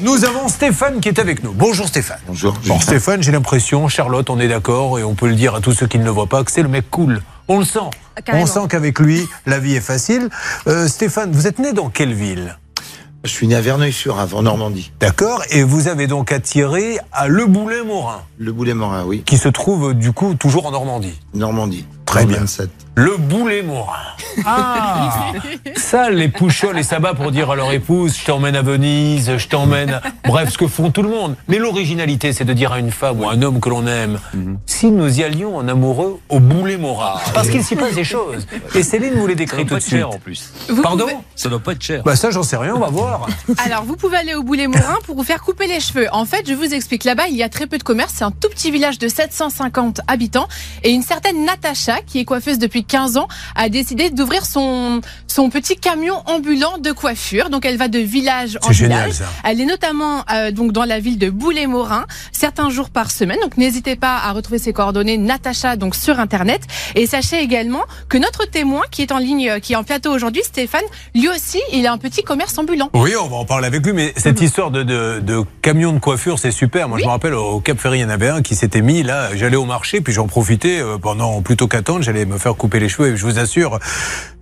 nous avons Stéphane qui est avec nous. Bonjour Stéphane. Bonjour. Bon, Stéphane, j'ai l'impression, Charlotte, on est d'accord, et on peut le dire à tous ceux qui ne le voient pas, que c'est le mec cool. On le sent. Carrément. On sent qu'avec lui, la vie est facile. Euh, Stéphane, vous êtes né dans quelle ville? Je suis né à Verneuil-sur-Avre, en Normandie. D'accord Et vous avez donc attiré à Le Boulin-Morin, Le Boulet-Morin, oui. qui se trouve du coup toujours en Normandie. Normandie. Très bien. 27. Le Boulet-Morin. Ah Ça, les pouchols et sabats pour dire à leur épouse je t'emmène à Venise, je t'emmène. Bref, ce que font tout le monde. Mais l'originalité, c'est de dire à une femme ou à un homme que l'on aime si nous y allions en amoureux au Boulet-Morin. Parce qu'il s'y passe des choses. Et Céline vous les décrit tout de suite. en plus. Vous Pardon pouvez- Ça doit pas être cher. Bah ça, j'en sais rien, on va voir. Alors, vous pouvez aller au Boulet-Morin pour vous faire couper les cheveux. En fait, je vous explique. Là-bas, il y a très peu de commerce. C'est un tout petit village de 750 habitants. Et une certaine Natacha, qui est coiffeuse depuis 15 ans, a décidé d'ouvrir son, son petit camion ambulant de coiffure. Donc, elle va de village en génial, village. ça. Elle est notamment euh, donc dans la ville de Boulet-Morin, certains jours par semaine. Donc, n'hésitez pas à retrouver ses coordonnées, Natacha, donc sur Internet. Et sachez également que notre témoin, qui est en ligne, euh, qui est en plateau aujourd'hui, Stéphane, lui aussi, il a un petit commerce ambulant. Oui, on va en parler avec lui, mais cette histoire de, de, de camion de coiffure, c'est super. Moi, je me rappelle, au Cap Ferry, il y en avait un qui s'était mis, là, j'allais au marché, puis j'en profitais euh, pendant plutôt qu'attendre, j'allais me faire couper les cheveux, et je vous assure,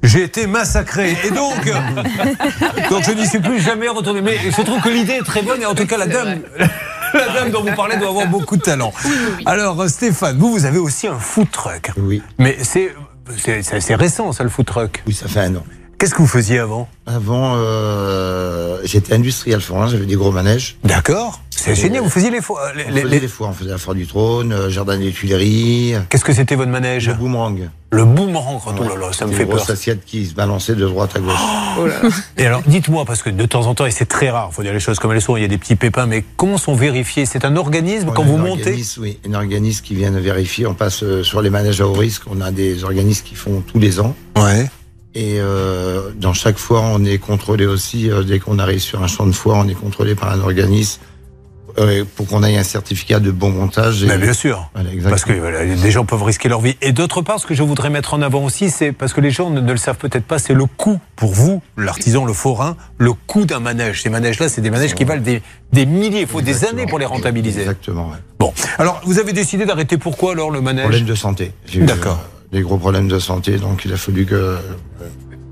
j'ai été massacré. Et donc, donc je n'y suis plus jamais retourné. Mais je trouve que l'idée est très bonne, et en tout cas, la dame... La dame dont vous parlez doit avoir beaucoup de talent. Alors, Stéphane, vous, vous avez aussi un food truck. Oui. Mais c'est c'est- c'est c'est récent, ça, le food truck. Oui, ça fait un an. Qu'est-ce que vous faisiez avant Avant, euh, j'étais industriel forain, j'avais des gros manèges. D'accord. C'est génial, vous faisiez les euh, les- On les- faisait les- foires, on faisait la foire du trône, euh, jardin des Tuileries, Qu'est-ce que c'était votre manège le boomerang. Le boomerang. Oh là là, ça me Des fait grosses peur. assiettes qui se balançaient de droite à gauche. Et alors, dites-moi, parce que de temps en temps, et c'est très rare, faut dire les choses comme elles sont, il y a des petits pépins, mais comment sont vérifiés? C'est un organisme On quand vous un montez organisme, Oui, un organisme qui vient vérifier. On passe euh, sur les manèges à haut risque. On a des organismes qui font tous les ans. Ouais. Et euh, dans chaque foire, on est contrôlé aussi. euh, dès qu'on arrive sur un champ de foire, on est contrôlé par un organisme euh, pour qu'on ait un certificat de bon montage. Et- Mais bien sûr. Voilà. Parce que voilà, des gens peuvent risquer leur vie. Et d'autre part, ce que je voudrais mettre en avant aussi, c'est parce que les gens ne, ne le savent peut-être pas, c'est le coût pour vous, l'artisan, le forain, le coût d'un manège. Ces manèges-là, c'est des manèges qui valent des, des milliers. Il faut des années pour les rentabiliser. Exactement. ouais. Bon. Alors, vous avez décidé d'arrêter pourquoi alors le manège? Problème de santé. D'accord. Des gros problèmes de santé, donc il a fallu que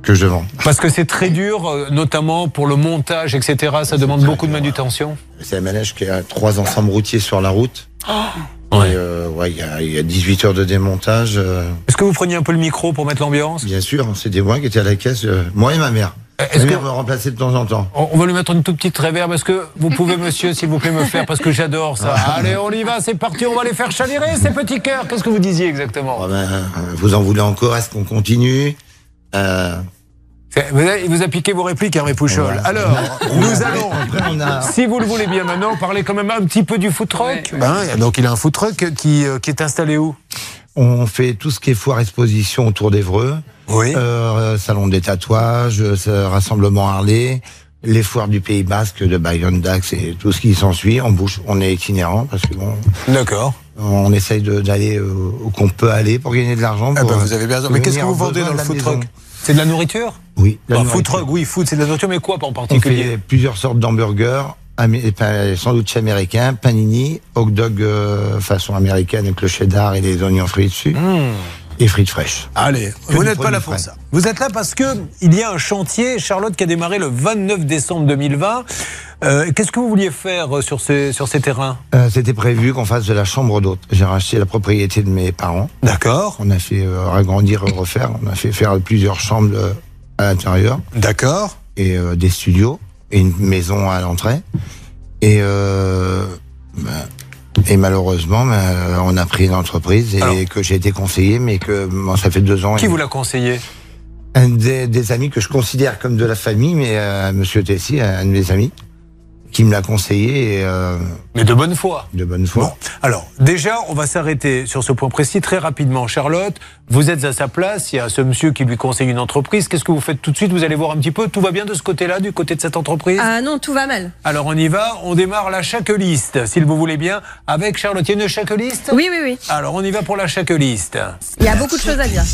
que je vende. Parce que c'est très dur, euh, notamment pour le montage, etc. Ça demande beaucoup de manutention. C'est un manège qui a trois ensembles routiers sur la route. Ouais. Et, euh, ouais, il y, a, il y a 18 heures de démontage. euh, Est-ce que vous preniez un peu le micro pour mettre l'ambiance? Bien sûr, c'était moi qui étais à la caisse, euh, moi et ma mère. Est-ce mère me remplaçait de temps en temps. on va lui mettre une toute petite réverb. Est-ce que vous pouvez, monsieur, s'il vous plaît, me faire Parce que j'adore ça. Allez, on y va, c'est parti, on va les faire chavirer, ces petits cœurs. Qu'est-ce que vous disiez exactement Ah ben, vous en voulez encore Est-ce qu'on continue euh, vous avez- Il vous a piqué vos répliques, Hervé Pouchol. voilà. Alors, nous allons, si vous le voulez bien maintenant, parler quand même un petit peu du food truck. Ben, donc, il a un food truck qui, euh, qui est installé où? On fait tout ce qui est foire exposition autour d'Evreux, Oui. euh, salon des tatouages, euh, rassemblement Harley, les foires du Pays Basque, de Bayonne, Dax et tout ce qui s'ensuit. On bouge, on est itinérant parce que bon, D'accord. on essaye d'aller où qu'on peut aller pour gagner de l'argent. Ah ben, euh, vous avez bien raison. Mais qu'est-ce que vous en vendez dans le food truck? C'est de la nourriture? Oui. la Bah, nourriture. Food truck, oui, food, c'est de la nourriture, mais quoi en On particulier? fait plusieurs sortes d'hamburgers, sandwich américain, panini, hot dog euh, façon américaine avec le cheddar et les oignons frits dessus, et frites fraîches. Allez, Que vous n'êtes pas là pour ça. Vous êtes là parce que il y a un chantier, Charlotte, qui a démarré le 29 décembre 2020. Euh, Qu'est-ce que vous vouliez faire euh, sur ces, sur ces terrains? Euh, C'était prévu qu'on fasse de la chambre d'hôte. J'ai racheté la propriété de mes parents. D'accord. On a fait agrandir refaire. On a fait faire plusieurs chambres à l'intérieur D'accord. et des studios et une maison à l'entrée. Et, euh, ben, et malheureusement, ben, on a pris une entreprise et Alors- que j'ai été conseillé, mais que bon, ça fait deux ans. Qui et- vous l'a conseillé? Un des, des amis que je considère comme de la famille, mais euh, Monsieur Tessie, un de mes amis, qui me l'a conseillé et, euh, Mais de bonne foi. de bonne foi. Bon, alors déjà, on va s'arrêter sur ce point précis très rapidement. Charlotte, vous êtes à sa place, il y a ce monsieur qui lui conseille une entreprise. Qu'est-ce que vous faites tout de suite? Vous allez voir un petit peu, tout va bien de ce côté-là, du côté de cette entreprise? Ah non, tout va mal. Alors on y va, on démarre la checklist, s'il vous voulez bien, avec Charlotte. Il y a une checklist? Oui, oui, oui. Alors on y va pour la checklist. Il y a beaucoup de choses à dire.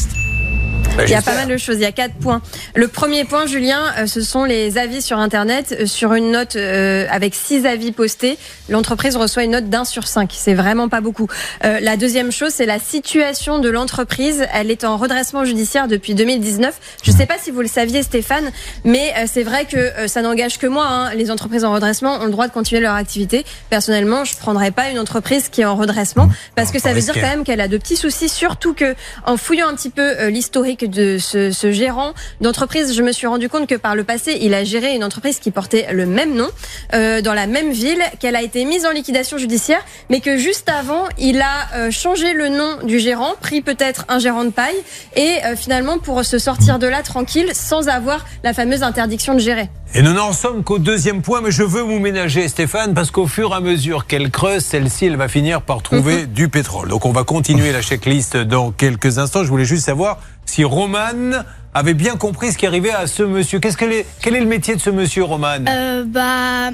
Il y a pas mal de choses. Il y a quatre points. Le premier point, Julien, euh, ce sont les avis sur Internet. Euh, sur une note euh, avec six avis postés, l'entreprise reçoit une note d'un sur cinq. C'est vraiment pas beaucoup. la deuxième chose, c'est la situation de l'entreprise. Elle est en redressement judiciaire depuis 2019. Je ne sais pas si vous le saviez, Stéphane, mais c'est vrai que ça n'engage que moi. Hein. Les entreprises en redressement ont le droit de continuer leur activité. Personnellement, je prendrais pas une entreprise qui est en redressement parce que ça veut dire quand même qu'elle a de petits soucis, surtout que en fouillant un petit peu l'historique de ce, ce gérant d'entreprise, je me suis rendu compte que par le passé, il a géré une entreprise qui portait le même nom euh, dans la même ville, qu'elle a été mise en liquidation judiciaire, mais que juste avant, il a euh, changé le nom du gérant, pris peut-être un gérant de paille, et euh, finalement pour se sortir de là tranquille, sans avoir la fameuse interdiction de gérer. Et nous n'en sommes qu'au deuxième point, mais je veux vous ménager, Stéphane, parce qu'au fur et à mesure qu'elle creuse, celle-ci, elle va finir par trouver du pétrole. Donc on va continuer la checklist dans quelques instants. Je voulais juste savoir si Roman avait bien compris ce qui arrivait à ce monsieur. Qu'est-ce que est, quel est le métier de ce monsieur, Roman? Euh, Bah,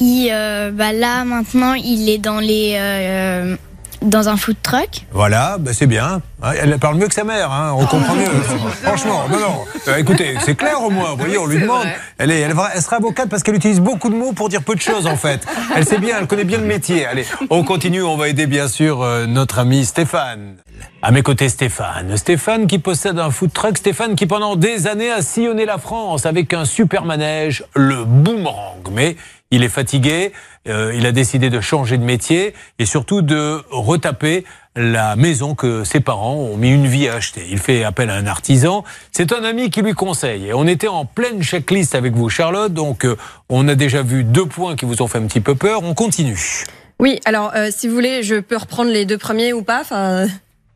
il, euh, bah là maintenant, il est dans les euh, dans un food truck. Voilà, bah c'est bien. Elle parle mieux que sa mère, hein, on comprend mieux. Franchement, non, non. Euh, écoutez, c'est clair au moins. Vous voyez, on lui demande. Elle, est, elle, elle, sera avocate parce qu'elle utilise beaucoup de mots pour dire peu de choses en fait. Elle sait bien, elle connaît bien le métier. Allez, on continue. On va aider bien sûr euh, notre ami Stéphane. À mes côtés, Stéphane. Stéphane qui possède un food truck. Stéphane qui pendant des années a sillonné la France avec un super manège, le boomerang. Mais il est fatigué, euh, il a décidé de changer de métier et surtout de retaper la maison que ses parents ont mis une vie à acheter. Il fait appel à un artisan. C'est un ami qui lui conseille. Et on était en pleine checklist avec vous, Charlotte. Donc, euh, on a déjà vu deux points qui vous ont fait un petit peu peur. On continue. Oui, alors euh, si vous voulez, je peux reprendre les deux premiers ou pas.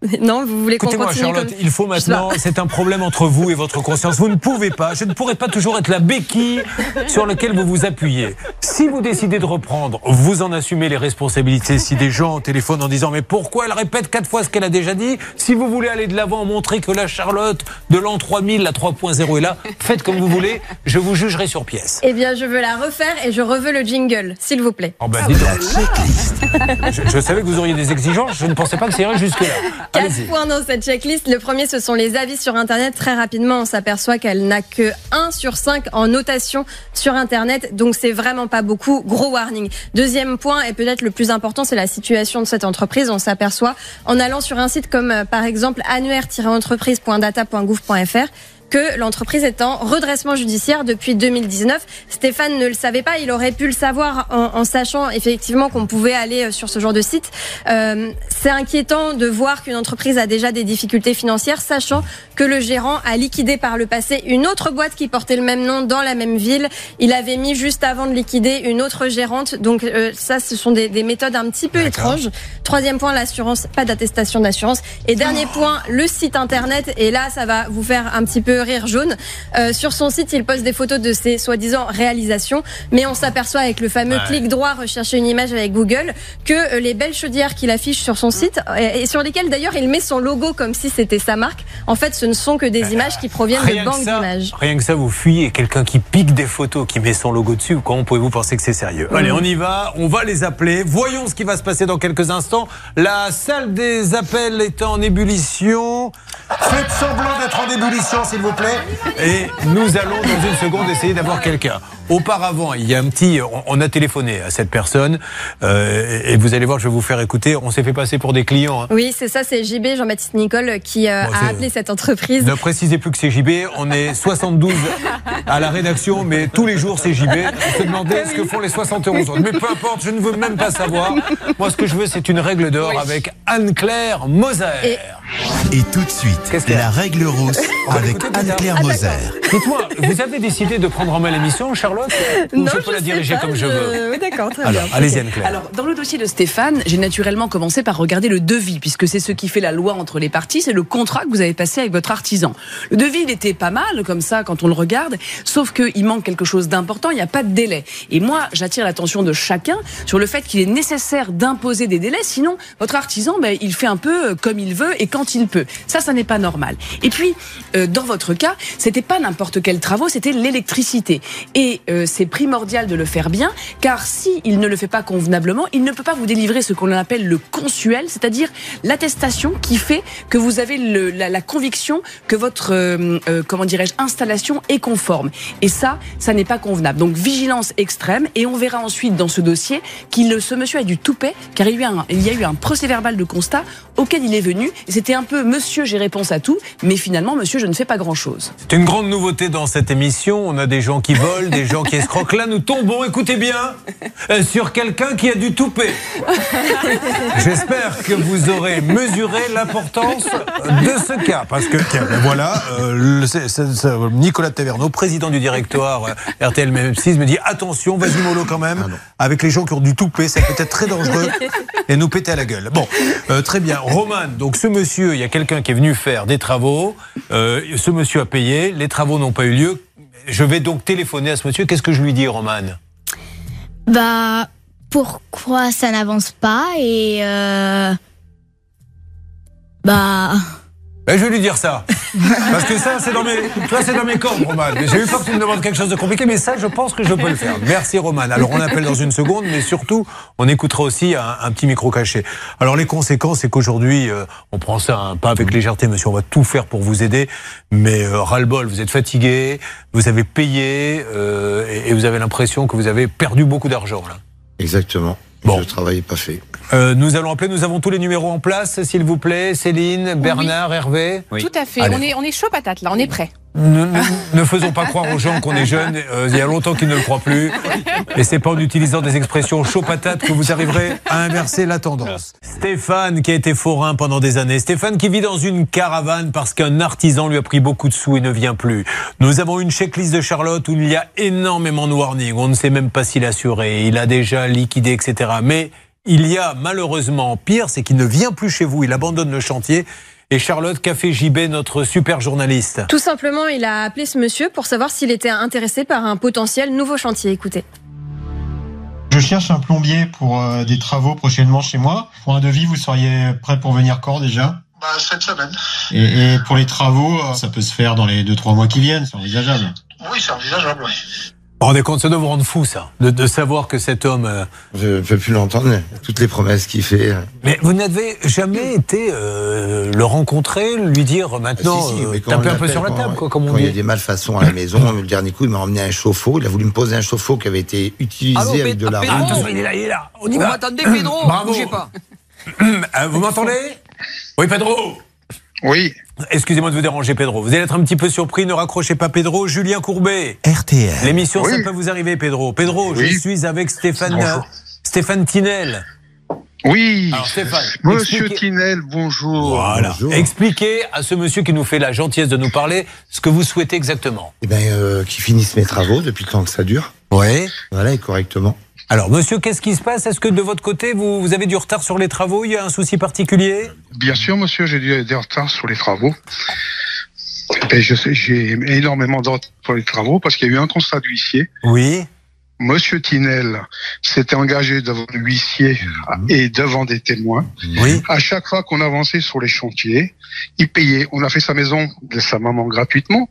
Non, vous voulez qu'on continue Charlotte, il faut maintenant, c'est un problème entre vous et votre conscience. Vous ne pouvez pas, je ne pourrai pas toujours être la béquille sur laquelle vous vous appuyez. Si vous décidez de reprendre, vous en assumez les responsabilités. Si des gens téléphonent en disant mais pourquoi elle répète quatre fois ce qu'elle a déjà dit? Si vous voulez aller de l'avant, montrer que la Charlotte de l'an 3000, la 3.0 est là, faites comme vous voulez, je vous jugerai sur pièce. Eh bien, je veux la refaire et je reveux le jingle, s'il vous plaît. Oh ben, je, je savais que vous auriez des exigences, je ne pensais pas que ça irait jusque-là. Quatre points dans cette checklist. Le premier, ce sont les avis sur Internet. Très rapidement, on s'aperçoit qu'elle n'a que 1 sur 5 en notation sur Internet. Donc, c'est vraiment pas beaucoup. Gros warning. Deuxième point, et peut-être le plus important, c'est la situation de cette entreprise. On s'aperçoit en allant sur un site comme, euh, par exemple, annuaire-entreprise.data.gouv.fr que l'entreprise est en redressement judiciaire depuis 2019. Stéphane ne le savait pas, il aurait pu le savoir en, sachant effectivement qu'on pouvait aller euh, sur ce genre de site. Euh, c'est inquiétant de voir qu'une entreprise a déjà des difficultés financières, sachant que le gérant a liquidé par le passé une autre boîte qui portait le même nom dans la même ville. Il avait mis juste avant de liquider une autre gérante. Donc euh, ça, ce sont des, des, méthodes un petit peu étranges. Troisième point, l'assurance, pas d'attestation d'assurance. Et dernier point, le site internet. Et là, ça va vous faire un petit peu rire jaune. Euh, sur son site, il poste des photos de ses soi-disant réalisations, mais on s'aperçoit avec le fameux clic droit rechercher une image avec Google que euh, les belles chaudières qu'il affiche sur son site et, sur lesquelles d'ailleurs il met son logo comme si c'était sa marque, en fait, ce ne sont que des images qui proviennent de banques d'images. Rien que ça, vous fuyez quelqu'un qui pique des photos, qui met son logo dessus. Comment pouvez-vous penser que c'est sérieux Allez, on y va. On va les appeler. Voyons ce qui va se passer dans quelques instants. La salle des appels est en ébullition. Faites semblant d'être en ébullition, s'il vous plaît. Et nous allons dans une seconde essayer d'avoir quelqu'un. Auparavant, il y a un petit. On, a téléphoné à cette personne euh, et vous allez voir, je vais vous faire écouter. On s'est fait passer pour des clients. Hein. Oui, c'est ça, c'est JB, Jean-Baptiste Nicole, qui euh, a appelé cette entreprise. Ne précisez plus que c'est JB. On est 72 à la rédaction, mais tous les jours c'est JB. On se demandait ce que font les 71 autres. Mais peu importe, je ne veux même pas savoir. Moi, ce que je veux, c'est une règle d'or avec Anne-Claire Moser. Et... tout de suite, la règle rousse avec Anne-Claire Moser. Dites-moi, vous avez décidé de prendre en main l'émission, Charlotte? Non, je peux la diriger comme je, veux Oui, d'accord, très Alors, bien. Allez-y, Anne-Claire. Alors, dans le dossier de Stéphane, j'ai naturellement commencé par regarder le devis, puisque c'est ce qui fait la loi entre les parties, c'est le contrat que vous avez passé avec votre artisan. Le devis, il était pas mal, comme ça, quand on le regarde, sauf qu'il manque quelque chose d'important, il n'y a pas de délai. Et moi, j'attire l'attention de chacun sur le fait qu'il est nécessaire d'imposer des délais, sinon, votre artisan, ben, il fait un peu comme il veut, et quand quand il peut. Ça, ça n'est pas normal. Et puis, euh, dans votre cas, c'était pas n'importe quels travaux, c'était l'électricité. Et euh, c'est primordial de le faire bien, car si ne le fait pas convenablement, il ne peut pas vous délivrer ce qu'on appelle le consuel, c'est-à-dire l'attestation qui fait que vous avez la, conviction que votre euh, euh, comment dirais-je installation est conforme. Et ça, ça n'est pas convenable. Donc vigilance extrême. Et on verra ensuite dans ce dossier qu'il ce monsieur a du toupet, car il y a eu un, il y a eu un procès-verbal de constat auquel il est venu. C'était un peu Monsieur, j'ai réponse à tout, mais finalement, Monsieur, je ne fais pas grand-chose. C'est une grande nouveauté dans cette émission. On a des gens qui volent, des gens qui escroquent. Là, nous tombons, écoutez bien, euh, sur quelqu'un qui a du toupet. J'espère que vous aurez mesuré l'importance de ce cas, parce que tiens, ben voilà, euh, le, c'est, c'est, c'est, Nicolas Taverneau, président du directoire euh, RTL M6, me dit attention, vas-y mollo quand même, Ah avec les gens qui ont du toupet, ça peut être très dangereux et nous péter à la gueule. Bon, euh, très bien. Roman, donc ce monsieur, il y a quelqu'un qui est venu faire des travaux. Euh, ce monsieur a payé. Les travaux n'ont pas eu lieu. Je vais donc téléphoner à ce monsieur. Qu'est-ce que je lui dis, Roman? Bah, pourquoi ça n'avance pas et euh, bah. ben, Je vais lui dire ça. Parce que ça, c'est dans mes, ça, c'est dans mes cordes, Roman. J'ai eu peur que tu me demandes quelque chose de compliqué, mais ça, je pense que je peux le faire. Merci, Roman. Alors, on appelle dans une seconde, mais surtout, on écoutera aussi un, petit micro caché. Alors, les conséquences, c'est qu'aujourd'hui, euh, on prend ça hein, pas avec légèreté, monsieur. On va tout faire pour vous aider. Mais euh, ras-le-bol, vous êtes fatigué, vous avez payé, euh, et, et vous avez l'impression que vous avez perdu beaucoup d'argent, là. Exactement. Bon. Le travail n'est pas fait. Euh, nous allons appeler, nous avons tous les numéros en place, s'il vous plaît. Céline, Bernard, Hervé. Tout à fait. Allez. On est, on est chaud patate là, on est prêt. Ne, ne- faisons pas croire aux gens qu'on est jeunes. Euh, il y a longtemps qu'ils ne le croient plus. Et c'est pas en utilisant des expressions chaud patate que vous arriverez à inverser la tendance. Stéphane, qui a été forain pendant des années. Stéphane qui vit dans une caravane parce qu'un artisan lui a pris beaucoup de sous et ne vient plus. Nous avons une checklist de Charlotte où il y a énormément de warnings. On ne sait même pas s'il a assuré. Il a déjà liquidé, etc. Mais il y a malheureusement pire, c'est qu'il ne vient plus chez vous. Il abandonne le chantier. Et Charlotte, Café JB, notre super journaliste. Tout simplement, il a appelé ce monsieur pour savoir s'il était intéressé par un potentiel nouveau chantier. Écoutez. Je cherche un plombier pour euh, des travaux prochainement chez moi. Pour un devis, vous seriez prêt pour venir quand déjà? Bah, cette semaine. et, et pour les travaux, euh, ça peut se faire dans les 2-3 mois qui viennent, c'est envisageable. Oui, c'est envisageable, oui. Vous vous rendez compte, ça doit vous rendre fou, ça, de, de savoir que cet homme. euh, Je ne peux plus l'entendre. Toutes les promesses qu'il fait. euh, Mais vous n'avez jamais été euh, le rencontrer, lui dire maintenant, si, si, euh, taper un peu sur la table, quoi, comme on Quand il y a des malfaçons à la maison, le dernier coup, il m'a emmené un chauffe-eau. Il a voulu me poser un chauffe-eau qui avait été utilisé Allô, avec de la Pedro Ah, attention, il est là, il est là. On y Vous va. m'attendez, Pedro Bravo. Bougez pas. Vous m'entendez? Oui, Pedro. Oui. Excusez-moi de vous déranger, Pedro. Vous allez être un petit peu surpris. Ne raccrochez pas, Pedro. Julien Courbet. RTL. L'émission, ça peut vous arriver, Pedro. Pedro, je suis avec Stéphane, Bonjour. Stéphane Tinel. Oui. Alors, Stéphane, Monsieur expliquez- Tinel, bonjour. Voilà. Bonjour. Expliquez à ce monsieur qui nous fait la gentillesse de nous parler ce que vous souhaitez exactement. Eh ben, euh, qui finissent mes travaux depuis le temps que ça dure. Oui. Voilà, et correctement. Alors, monsieur, qu'est-ce qui se passe? Est-ce que de votre côté, vous, vous avez du retard sur les travaux? Il y a un souci particulier? Bien sûr, monsieur, j'ai du- des retards sur les travaux. J'ai énormément de retard sur les travaux parce qu'il y a eu un constat d'huissier. Oui. Monsieur Tinel s'était engagé devant l'huissier et devant des témoins. Oui. À chaque fois qu'on avançait sur les chantiers, il payait. On a fait sa maison de sa maman gratuitement.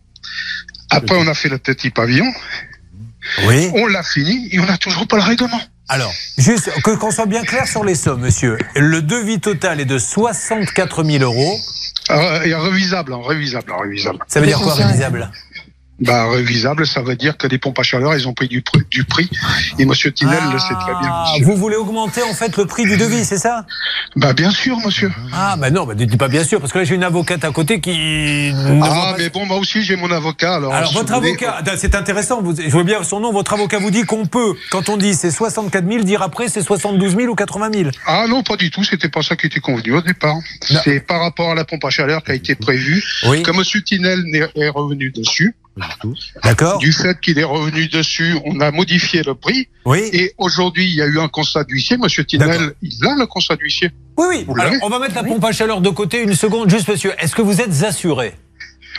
Après, on a fait le petit pavillon. Oui. On l'a fini et on n'a toujours pas le règlement. Alors, juste que qu'on soit bien clair sur les sommes, monsieur. Le devis total est de 64 000 euros. Euh, et révisable, hein, révisable, hein, révisable. Ça veut dire quoi, réalisable Bah, révisable, ça veut dire que les pompes à chaleur, ils ont pris du, pr- du prix. Et Monsieur Tinel le sait très bien, Ah, monsieur. Vous voulez augmenter en fait le prix du devis, c'est ça? Bah, bien sûr, monsieur. Ah, bah non, bah ne pas bien sûr, parce que là j'ai une avocate à côté qui. Ah, mais bon, moi aussi, j'ai mon avocat. Alors, Alors votre avocat, ah, c'est intéressant, vous, je vois bien son nom, votre avocat vous dit qu'on peut, quand on dit c'est 64 000, dire après c'est 72 000 ou 80 000. Ah non, pas du tout. C'était pas ça qui était convenu au départ. C'est par rapport à la pompe à chaleur qui a été prévue. Oui. Que Monsieur Tinel est revenu dessus. D'accord Du fait qu'il est revenu dessus, on a modifié le prix. Oui. Et aujourd'hui, il y a eu un constat d'huissier. Monsieur. Tinel, il a le constat d'huissier. Oui, oui. Vous Alors on va mettre la pompe à chaleur de côté une seconde, juste monsieur. Est-ce que vous êtes assuré?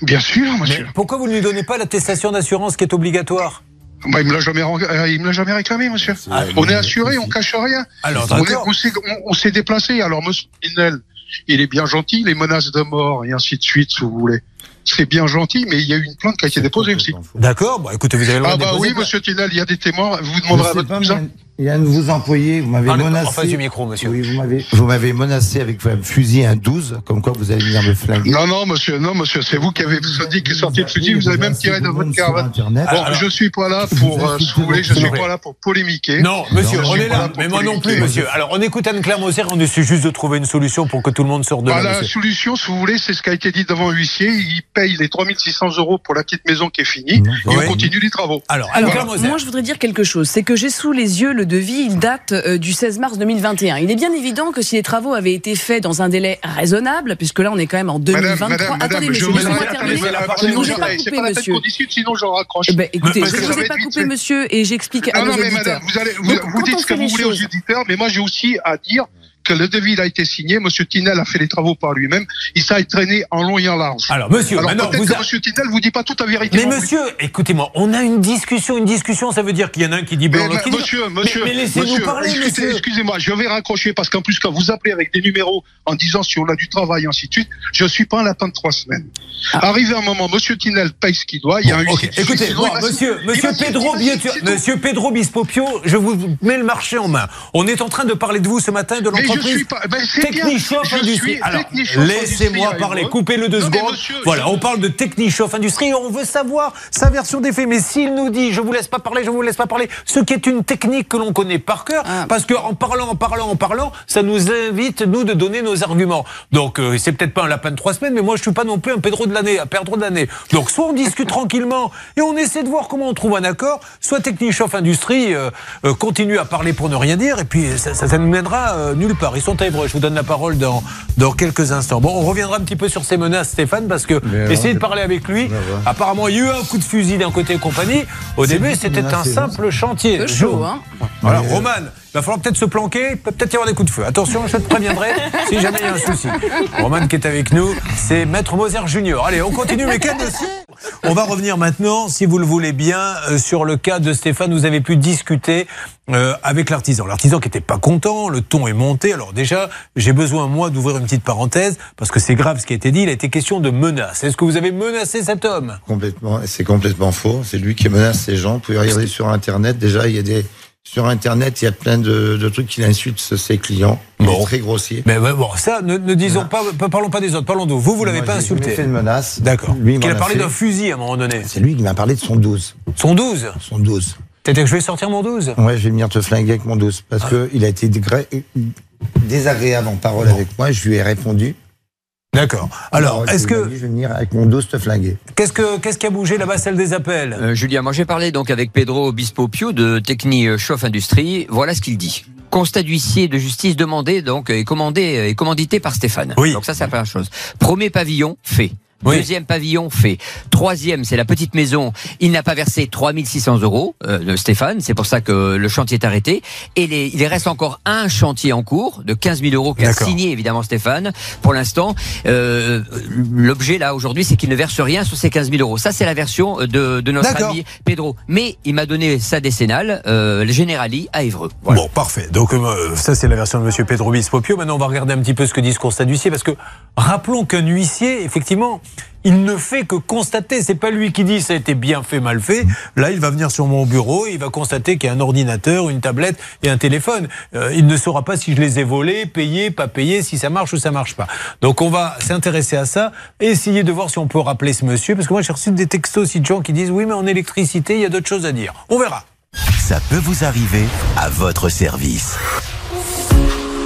Bien sûr, Mais monsieur. pourquoi vous ne lui donnez pas l'attestation d'assurance qui est obligatoire? Bah, il me l'a jamais, euh, il me l'a jamais réclamé, monsieur. Ah, on est assuré, on cache rien. Alors on s'est déplacé. Alors, monsieur Tinel, il est bien gentil, les menaces de mort et ainsi de suite, si vous voulez. C'est bien gentil, mais il y a eu une plainte qui a été déposée aussi. D'accord, bon, écoutez, vous avez le droit Ah bah oui, monsieur Tinel, il y a des témoins. Vous demanderez à votre cousin. Mais Il y a un de vos employés, vous m'avez Parlez en menacé. face du micro, monsieur. Oui, vous m'avez, vous m'avez menacé avec un fusil, un 12, comme quoi vous allez venir me flinguer. Non, non, monsieur, non, monsieur, c'est vous qui avez dit qu'il sortait le fusil, vous avez même tiré dans votre caravane. Bon, Alors- je suis pas là pour, euh, si vous voulez, je suis pas là pour polémiquer. Non, monsieur, Non, on est là, mais moi non plus, monsieur. Alors, on écoute Anne-Claire Moser, on essaie juste de trouver une solution pour que tout le monde sorte de Bah, là, la monsieur. solution, si vous voulez, c'est ce qui a été dit devant l'huissier. Il paye les 3600 euros pour la petite maison qui est finie et on continue les travaux. Alors, Alors, Anne-Claire Moser. moi, je voudrais dire quelque chose. C'est que j'ai sous les yeux le devis. Il date euh, du 16 mars 2021. Il est bien évident que si les travaux avaient été faits dans un délai raisonnable, puisque là, on est quand même en 2023. Madame, madame, Attendez, monsieur, je laissez-moi terminer. ne vous ai pas coupé, monsieur. sinon je raccroche. Eh ben, écoutez, je ne vous ai pas coupé, monsieur, et j'explique à Non, nos auditeurs. madame, vous, allez, vous, Donc, vous quand dites ce que vous voulez aux auditeurs, mais moi j'ai aussi à dire que le devis il a été signé. Monsieur Tinel a fait les travaux par lui-même. Il s'est traîné en long et en large. Alors, monsieur, Alors maintenant, peut-être vous que a- Monsieur Tinel vous dit pas toute la vérité. Mais monsieur, écoutez-moi, on a une discussion, une discussion, ça veut dire qu'il y en a un qui dit blanc, Mais, l'autre qui dit monsieur, monsieur, mais, mais laissez-nous monsieur, parler, excusez- monsieur. excusez-moi, je vais raccrocher parce qu'en plus quand vous appelez avec des numéros en disant si on a du travail ainsi de suite, je suis pas un lapin de trois semaines. Arrivé un moment, monsieur Tinel paye ce qu'il doit, il y a un Ah. Ok, huissier Écoutez, il va- monsieur, monsieur Pedro, monsieur Pedro Bispopio, je vous mets le marché en main. On est en train de parler de vous ce matin de l'entreprise pas. Ben Industrie. Alors, laissez-moi parler. Coupez-le deux Non, secondes. monsieur, voilà, on parle de Technichoff Industrie. On veut savoir sa version des faits. Mais s'il nous dit, je vous laisse pas parler, je vous laisse pas parler, ce qui est une technique que l'on connaît par cœur, Ah. parce que en parlant, en parlant, en parlant, ça nous invite nous de donner nos arguments. Donc euh, c'est peut-être pas un lapin de trois semaines, mais moi je suis pas non plus un Pedro de l'année, un Pedro de l'année. Donc soit on discute tranquillement et on essaie de voir comment on trouve un accord, soit Technichoff Industrie euh, euh, continue à parler pour ne rien dire, et puis ça, ça, ça nous mènera euh, nulle part. Ils sont à Évreux. Je vous donne la parole dans dans quelques instants. Bon, on reviendra un petit peu sur ces menaces, Stéphane, parce que alors, essayez de parler avec lui. Apparemment, il y a eu un coup de fusil d'un côté et compagnie. Au début, c'était un simple chantier. Peu chaud, hein. Voilà, Mais, euh, Roman, il va falloir peut-être se planquer, peut peut-être y avoir des coups de feu. Attention, je te préviendrai si jamais il y a un souci. Roman qui est avec nous, c'est Maître Moser Junior. Allez, on continue mais quel dossier? On va revenir maintenant, si vous le voulez bien, euh, sur le cas de Stéphane. Vous avez pu discuter euh, avec l'artisan. L'artisan qui était pas content, le ton est monté. Alors déjà, j'ai besoin, moi, d'ouvrir une petite parenthèse, parce que c'est grave ce qui a été dit. Il a été question de menace. Est-ce que vous avez menacé cet homme? Complètement, c'est complètement faux. C'est lui qui menace ces gens. Vous pouvez regarder sur Internet. Déjà, il y a des, sur Internet, il y a plein de, de trucs qu'il insulte ses clients. Il Bon. très grossier. Mais bon, ça, ne, ne disons pas, parlons pas des autres, parlons de vous. Vous, vous l'avez pas insulté. fait de menace. D'accord. Lui, il Qu'il a parlé d'un fusil à un moment donné. C'est lui qui m'a parlé de son 12. Son 12 Son 12. Peut-être que je vais sortir mon 12 Ouais, je vais venir te flinguer avec mon 12. Parce Ah. que il a été dégré- désagréable en parole avec moi. Je lui ai répondu. D'accord. Alors, est-ce que dit, Je vais venir avec mon 12 te flinguer. qu'est-ce que qu'est-ce qui a bougé là-bas, celle des appels? Euh, Julien, moi j'ai parlé donc avec Pedro Obispo Pio de Techni Chauffe Industrie. Voilà ce qu'il dit. Constat d'huissier de justice demandé donc et commandé et commandité par Stéphane. Oui. Donc ça c'est la première chose. Premier pavillon fait. Oui. Deuxième pavillon fait. Troisième, c'est la petite maison. Il n'a pas versé 3600 euros, euh, de Stéphane. C'est pour ça que le chantier est arrêté. Et les- il reste encore un chantier en cours de 15 000 euros qu'a signé évidemment Stéphane. Pour l'instant, euh, l'objet là aujourd'hui, c'est qu'il ne verse rien sur ces 15 000 euros. Ça, c'est la version de, de notre ami Pedro. Mais il m'a donné sa décennale, euh, le Generali à Évreux. Voilà. Bon, parfait. Donc euh, ça, c'est la version de Monsieur Pedro Bispopio. Maintenant, on va regarder un petit peu ce que dit ce constat d'huissier, parce que rappelons qu'un huissier, effectivement, il ne fait que constater. C'est pas lui qui dit ça a été bien fait, mal fait. Là, il va venir sur mon bureau, et il va constater qu'il y a un ordinateur, une tablette et un téléphone. Euh, il ne saura pas si je les ai volés, payés, pas payés, si ça marche ou ça marche pas. Donc, on va s'intéresser à ça et essayer de voir si on peut rappeler ce monsieur, parce que moi, j'ai reçu des textos aussi de gens qui disent oui, mais en électricité, il y a d'autres choses à dire. On verra. Ça peut vous arriver à votre service.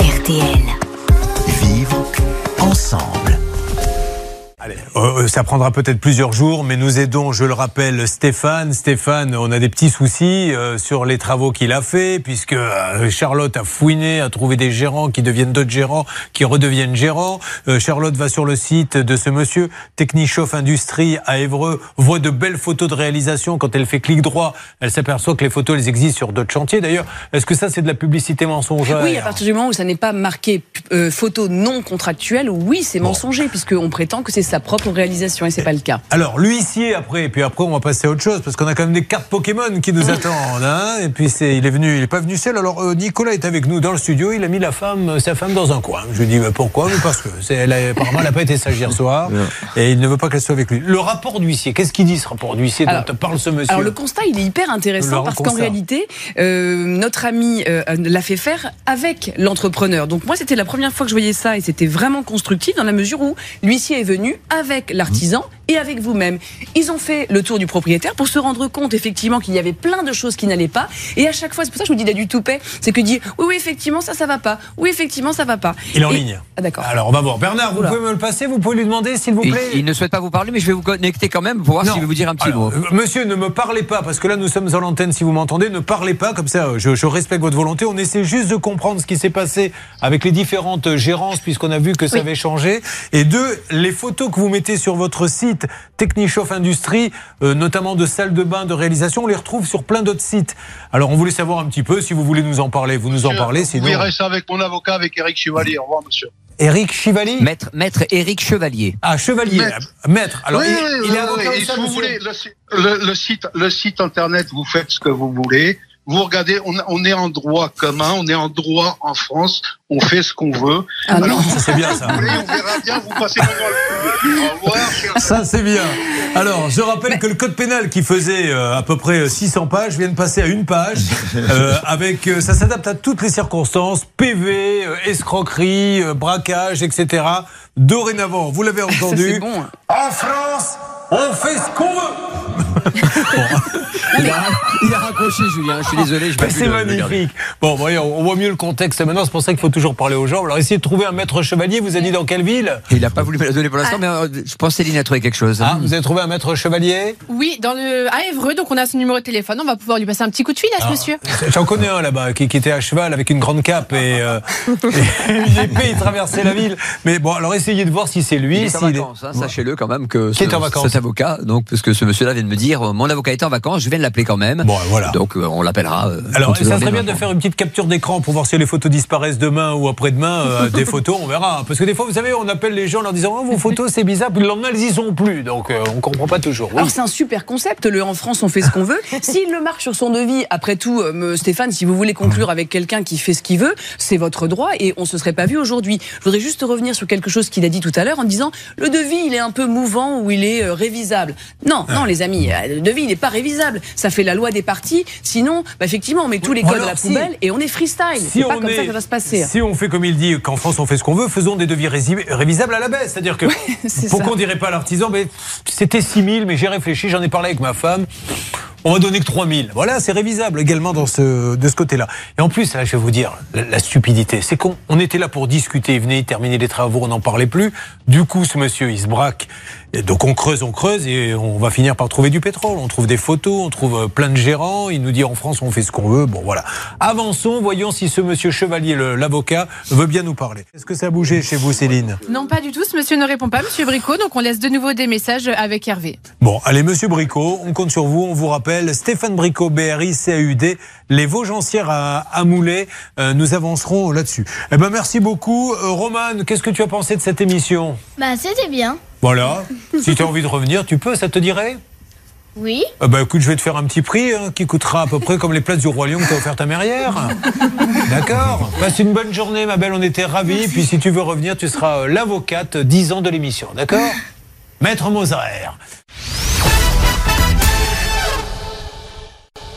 RTL. Vivre ensemble. Allez, euh, ça prendra peut-être plusieurs jours, mais nous aidons, je le rappelle, Stéphane. Stéphane, on a des petits soucis euh, sur les travaux qu'il a fait, puisque euh, Charlotte a fouiné, a trouvé des gérants qui deviennent d'autres gérants, qui redeviennent gérants. Euh, Charlotte va sur le site de ce monsieur, Technichoff Industrie à Évreux, voit de belles photos de réalisation. Quand elle fait clic droit, elle s'aperçoit que les photos, elles existent sur d'autres chantiers. D'ailleurs, est-ce que ça, c'est de la publicité mensongère? Oui, à partir du moment où ça n'est pas marqué euh, photo non contractuelle, oui, c'est mensonger, puisqu'on prétend que c'est sa propre réalisation et c'est pas le cas. Alors, l'huissier après, et puis après on va passer à autre chose parce qu'on a quand même des cartes Pokémon qui nous attendent. Hein et puis c'est, il est venu, il est pas venu seul. Alors euh, Nicolas est avec nous dans le studio. Il a mis la femme, sa femme dans un coin. Je lui dis mais pourquoi? Mais parce que c'est, elle a- apparemment elle n'a pas été sage hier soir et il ne veut pas qu'elle soit avec lui. Le rapport d'huissier, qu'est-ce qu'il dit ce rapport d'huissier dont Alors- parle ce monsieur? Alors le constat, il est hyper Le intéressant parce qu'en réalité, euh, notre ami euh, l'a fait faire avec l'entrepreneur. Donc moi, c'était la première fois que je voyais ça et c'était vraiment constructif dans la mesure où l'huissier est venu avec l'artisan et avec vous-même. Ils ont fait le tour du propriétaire pour se rendre compte effectivement qu'il y avait plein de choses qui n'allaient pas. Et à chaque fois, c'est pour ça que je vous dis il a du toupet, c'est que dit oui oui effectivement ça ça va pas, oui effectivement ça va pas. Il est en Et- ligne. Ah, d'accord. Alors on va voir. Bernard, vous Oula. pouvez me le passer Vous pouvez lui demander s'il vous plaît il ne souhaite pas vous parler, mais je vais vous connecter quand même pour voir s'il veut vous dire un petit Alors, mot. euh, Monsieur, ne me parlez pas, parce que là, nous sommes en l'antenne, si vous m'entendez, ne parlez pas, comme ça, euh, je, je respecte votre volonté. On essaie juste de comprendre ce qui s'est passé avec les différentes euh, gérances, puisqu'on a vu que ça avait changé. Et deux, les photos que vous mettez sur votre site, Technichoff Industrie, euh, notamment de salles de bain, de réalisation, on les retrouve sur plein d'autres sites. Alors, on voulait savoir un petit peu, si vous voulez nous en parler, vous nous en parlez, Vous sinon... verrez ça avec mon avocat, avec Eric Chevalier. Au revoir, monsieur. Éric Chivali Maître, maître Éric Chevalier. Ah, Chevalier, Maître. maître. Alors, oui, il, oui, il oui, est avocat oui. ou Et ça, si vous monsieur voulez, le, si- le- le site, le site internet, vous faites ce que vous voulez. Vous regardez, on, on est en droit commun, on est en droit en France, on fait ce qu'on veut. Ah non. Ça, c'est bien, ça. Vous voulez, on verra bien, vous passez doigt. Au revoir, cher Ça, c'est bien. Alors, je rappelle que le code pénal qui faisait euh, à peu près 600 pages vient de passer à une page. euh, avec, euh, ça s'adapte à toutes les circonstances PV, euh, escroquerie, euh, braquage, etc. Dorénavant, vous l'avez entendu. bon. hein. En France, on fait ce qu'on veut. Il a, il a raccroché, Julien. Je suis désolé, C'est magnifique. Bon, voyons, on voit mieux le contexte maintenant. C'est pour ça qu'il faut toujours parler aux gens. Alors, essayez de trouver un maître chevalier. Vous avez dit dans quelle ville? Il n'a pas voulu me la donner pour l'instant, mais euh, je pense que Céline a trouvé quelque chose. ah, Vous avez trouvé un maître chevalier? Oui, dans le à Évreux, donc on a son numéro de téléphone. On va pouvoir lui passer un petit coup de fil à ce monsieur. J'en connais un là-bas qui, qui était à cheval avec une grande cape et, euh, et une épée, il traversait la ville. Mais bon, alors essayez de voir si c'est lui. Il est en vacances, hein, sachez-le quand même que Qui est en vacances? cet avocat, donc parce que ce monsieur-là vient de me dire, euh, mon avocat est en vacances, je viens de l'appeler quand même. Bon, voilà. Donc euh, on l'appellera. euh, Alors, ça serait bien de faire une petite capture d'écran pour voir si les photos disparaissent demain ou après-demain. euh, des photos, on verra. Parce que des fois, vous savez, on appelle les gens en leur disant oh, vos photos, c'est bizarre, puis le lendemain, elles y sont plus. Donc, euh, on comprend pas toujours. Oui. Alors c'est un super concept, le en France on fait ce qu'on veut. S'il le marque sur son devis, après tout, euh, Stéphane, si vous voulez conclure avec quelqu'un qui fait ce qu'il veut, c'est votre droit et on se serait pas vu aujourd'hui. Je voudrais juste revenir sur quelque chose qu'il a dit tout à l'heure en disant le devis il est un peu mouvant ou il est euh, révisable. Non, non les amis, euh, le devis il n'est pas révisable. Ça fait la loi des parties. Sinon, bah, effectivement, on met tous les codes à la si- poubelle et on est freestyle. c'est pas comme ça que ça va se passer. si on fait comme il dit qu'en France on fait ce qu'on veut, faisons des devis révisables à la baisse. C'est-à-dire que c'est pourquoi ça. on dirait pas à l'artisan, mais c'était 6 000, mais j'ai réfléchi, j'en ai parlé avec ma femme. On va donner que 3 000. Voilà, c'est révisable également dans ce, de ce côté-là. Et en plus, là, je vais vous dire, la, la stupidité, c'est qu'on on était là pour discuter, venez terminer les travaux, on n'en parlait plus. Du coup, ce monsieur, il se braque. Et donc on creuse, on creuse et on va finir par trouver du pétrole. On trouve des photos, on trouve euh, plein de gérants. Il nous dit en France on fait ce qu'on veut. Bon voilà. Avançons, voyons si ce monsieur Chevalier, l'avocat, veut bien nous parler. Est-ce que ça a bougé chez vous, Céline? Non, pas du tout. Ce monsieur ne répond pas, monsieur Bricot. Donc on laisse de nouveau des messages avec Hervé. Bon, allez, monsieur Bricot, on compte sur vous. On vous rappelle, Stéphane Bricot, BRI, CAUD, les Vosgencières à, à Moulet. Euh, nous avancerons là-dessus. Eh ben, merci beaucoup. Euh, Romane, qu'est-ce que tu as pensé de cette émission? Bah, c'était bien. Voilà. si tu as envie de revenir, tu peux, ça te dirait? Oui. Ah bah écoute, je vais te faire un petit prix hein, qui coûtera à peu près comme les places du Roi Lion que t'as offert ta mère. D'accord? Passe une bonne journée, ma belle, on était ravis. Puis si tu veux revenir, tu seras euh, l'avocate 10 ans de l'émission, d'accord? Maître Moser.